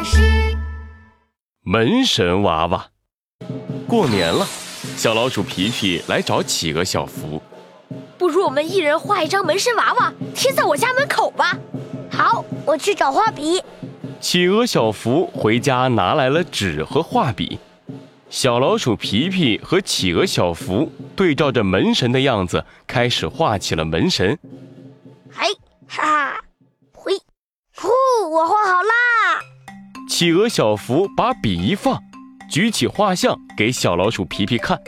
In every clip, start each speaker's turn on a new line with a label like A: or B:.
A: 巴士。
B: 门神娃娃，过年了，小老鼠皮皮来找企鹅小福。
C: 不如我们一人画一张门神娃娃，贴在我家门口吧。
D: 好，我去找画笔。
B: 企鹅小福回家拿来了纸和画笔。小老鼠皮皮和企鹅小福对照着门神的样子，开始画起了门神。
D: 哎，哈，嘿，呼，我画好啦！
B: 企鹅小福把笔一放，举起画像给小老鼠皮皮看。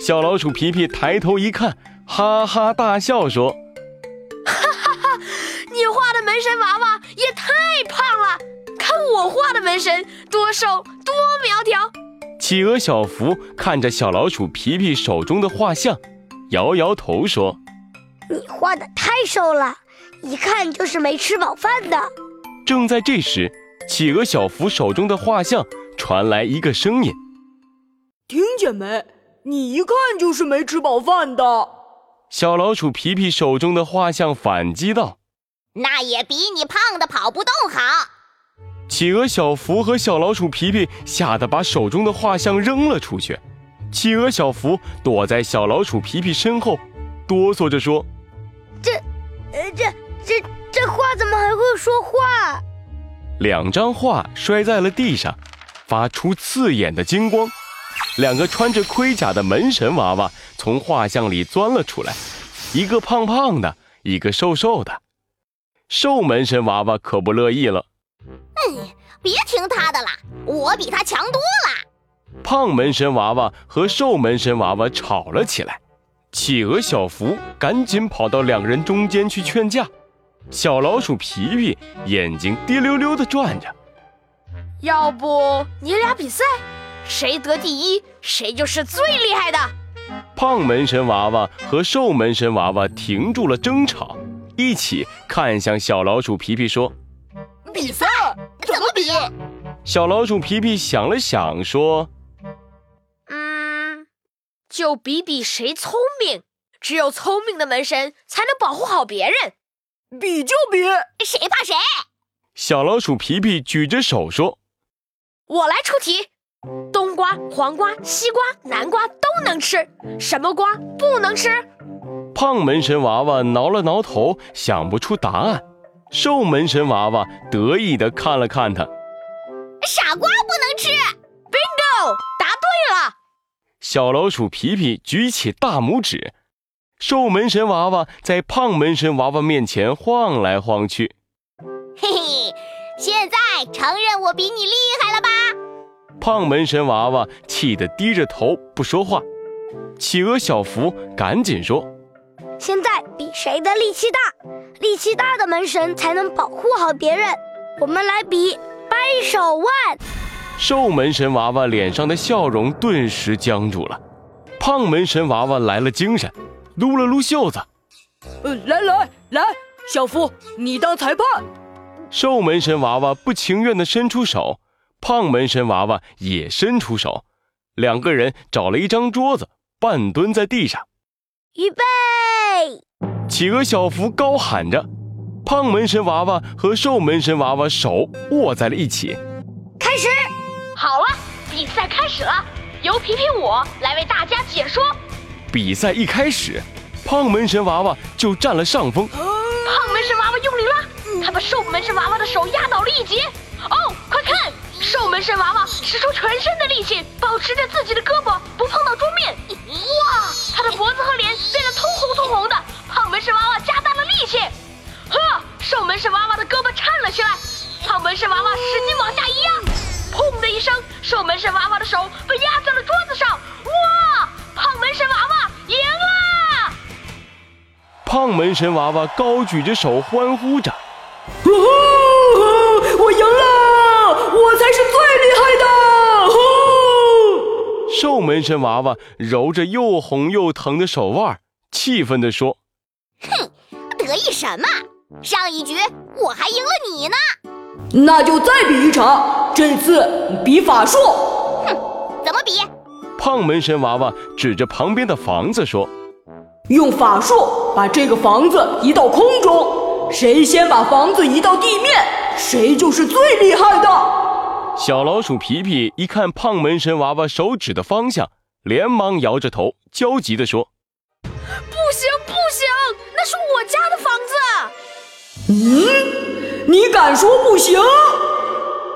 B: 小老鼠皮皮抬头一看，哈哈大笑说：“
C: 哈哈哈，你画的门神娃娃也太胖了，看我画的门神多瘦多苗条。”
B: 企鹅小福看着小老鼠皮皮手中的画像，摇摇头说：“
D: 你画的太瘦了，一看就是没吃饱饭的。”
B: 正在这时，企鹅小福手中的画像传来一个声音：“
E: 听见没？你一看就是没吃饱饭的。”
B: 小老鼠皮皮手中的画像反击道：“
F: 那也比你胖的跑不动好。”
B: 企鹅小福和小老鼠皮皮吓得把手中的画像扔了出去。企鹅小福躲在小老鼠皮皮身后，哆嗦着说：“
D: 这，呃，这这这画怎么还会说话？”
B: 两张画摔在了地上，发出刺眼的金光。两个穿着盔甲的门神娃娃从画像里钻了出来，一个胖胖的，一个瘦瘦的。瘦门神娃娃可不乐意了。
F: 嗯，别听他的啦，我比他强多了。
B: 胖门神娃娃和瘦门神娃娃吵了起来，企鹅小福赶紧跑到两人中间去劝架。小老鼠皮皮眼睛滴溜溜的转着，
C: 要不你俩比赛，谁得第一，谁就是最厉害的。
B: 胖门神娃娃和瘦门神娃娃停住了争吵，一起看向小老鼠皮皮说。
E: 比赛
F: 怎么比？
B: 小老鼠皮皮想了想，说：“
C: 嗯，就比比谁聪明。只有聪明的门神才能保护好别人。
E: 比就比，
F: 谁怕谁？”
B: 小老鼠皮皮举着手说：“
C: 我来出题。冬瓜、黄瓜、西瓜、南瓜都能吃，什么瓜不能吃？”
B: 胖门神娃娃挠了挠头，想不出答案。瘦门神娃娃得意地看了看他，
F: 傻瓜不能吃。
C: Bingo，答对了。
B: 小老鼠皮皮举起大拇指，瘦门神娃娃在胖门神娃娃面前晃来晃去。
F: 嘿嘿，现在承认我比你厉害了吧？
B: 胖门神娃娃气得低着头不说话。企鹅小福赶紧说。
D: 现在比谁的力气大，力气大的门神才能保护好别人。我们来比掰手腕。
B: 瘦门神娃娃脸上的笑容顿时僵住了。胖门神娃娃来了精神，撸了撸袖子。
E: 呃，来来来，小福，你当裁判。
B: 瘦门神娃娃不情愿地伸出手，胖门神娃娃也伸出手，两个人找了一张桌子，半蹲在地上。
D: 预备！
B: 企鹅小福高喊着，胖门神娃娃和瘦门神娃娃手握在了一起。
D: 开始，
C: 好了，比赛开始了，由皮皮我来为大家解说。
B: 比赛一开始，胖门神娃娃就占了上风。
C: 胖门神娃娃用力拉，他把瘦门神娃娃的手压倒了一截。哦，快看，瘦门神娃娃使出全身的力气，保持着自己的胳膊不碰到桌面。哇，他的脖子和脸变得通红通红的。胖门神娃娃加大了力气，呵，瘦门神娃娃的胳膊颤了起来。胖门神娃娃使劲往下一压，砰的一声，瘦门神娃娃的手胖门神娃娃
B: 高举着手欢呼着：“
E: 哦吼，我赢了，我才是最厉害的！”呼！
B: 瘦门神娃娃揉着又红又疼的手腕，气愤地说。
F: 哼，得意什么？上一局我还赢了你呢。
E: 那就再比一场，这次比法术。
F: 哼，怎么比？
B: 胖门神娃娃指着旁边的房子说：“
E: 用法术把这个房子移到空中，谁先把房子移到地面，谁就是最厉害的。”
B: 小老鼠皮皮一看胖门神娃娃手指的方向，连忙摇着头，焦急地说：“
C: 不行，不行，那是我家的房子。”
E: 嗯，你敢说不行？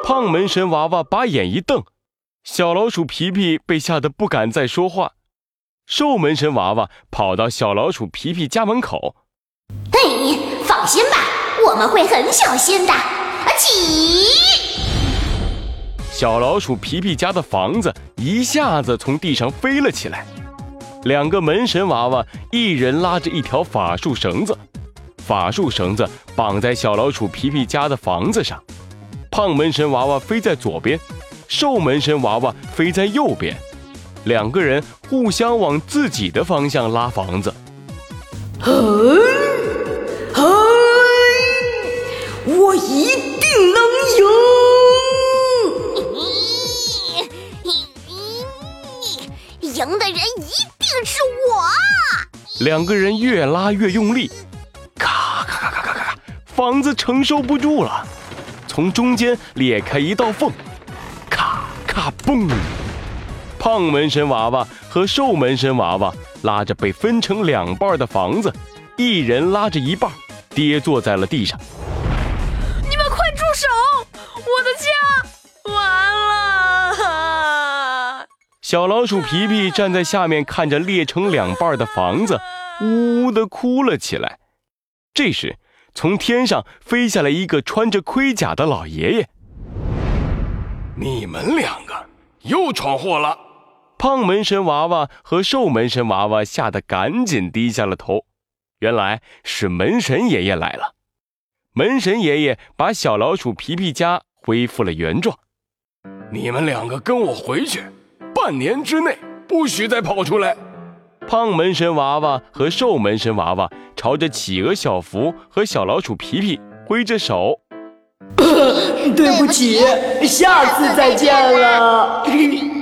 B: 胖门神娃娃把眼一瞪，小老鼠皮皮被吓得不敢再说话。瘦门神娃娃跑到小老鼠皮皮家门口：“
F: 嘿，放心吧，我们会很小心的。”起。
B: 小老鼠皮皮家的房子一下子从地上飞了起来，两个门神娃娃一人拉着一条法术绳子，法术绳子绑在小老鼠皮皮家的房子上。胖门神娃娃飞在左边，瘦门神娃娃飞在右边，两个人互相往自己的方向拉房子。
E: 嘿，嘿，我一定能赢！
F: 赢的人一定是我！
B: 两个人越拉越用力，咔咔咔咔咔咔，房子承受不住了，从中间裂开一道缝，咔咔嘣！胖门神娃娃和瘦门神娃娃拉着被分成两半的房子，一人拉着一半，跌坐在了地上。
C: 你们快住手！我的家完了！
B: 小老鼠皮皮站在下面，看着裂成两半的房子，呜呜地哭了起来。这时，从天上飞下来一个穿着盔甲的老爷爷。
A: 你们两个又闯祸了！
B: 胖门神娃娃和瘦门神娃娃吓得赶紧低下了头。原来是门神爷爷来了。门神爷爷把小老鼠皮皮家恢复了原状。
A: 你们两个跟我回去。半年之内不许再跑出来！
B: 胖门神娃娃和瘦门神娃娃朝着企鹅小福和小老鼠皮皮挥着手。
E: 对不起，下次再见了。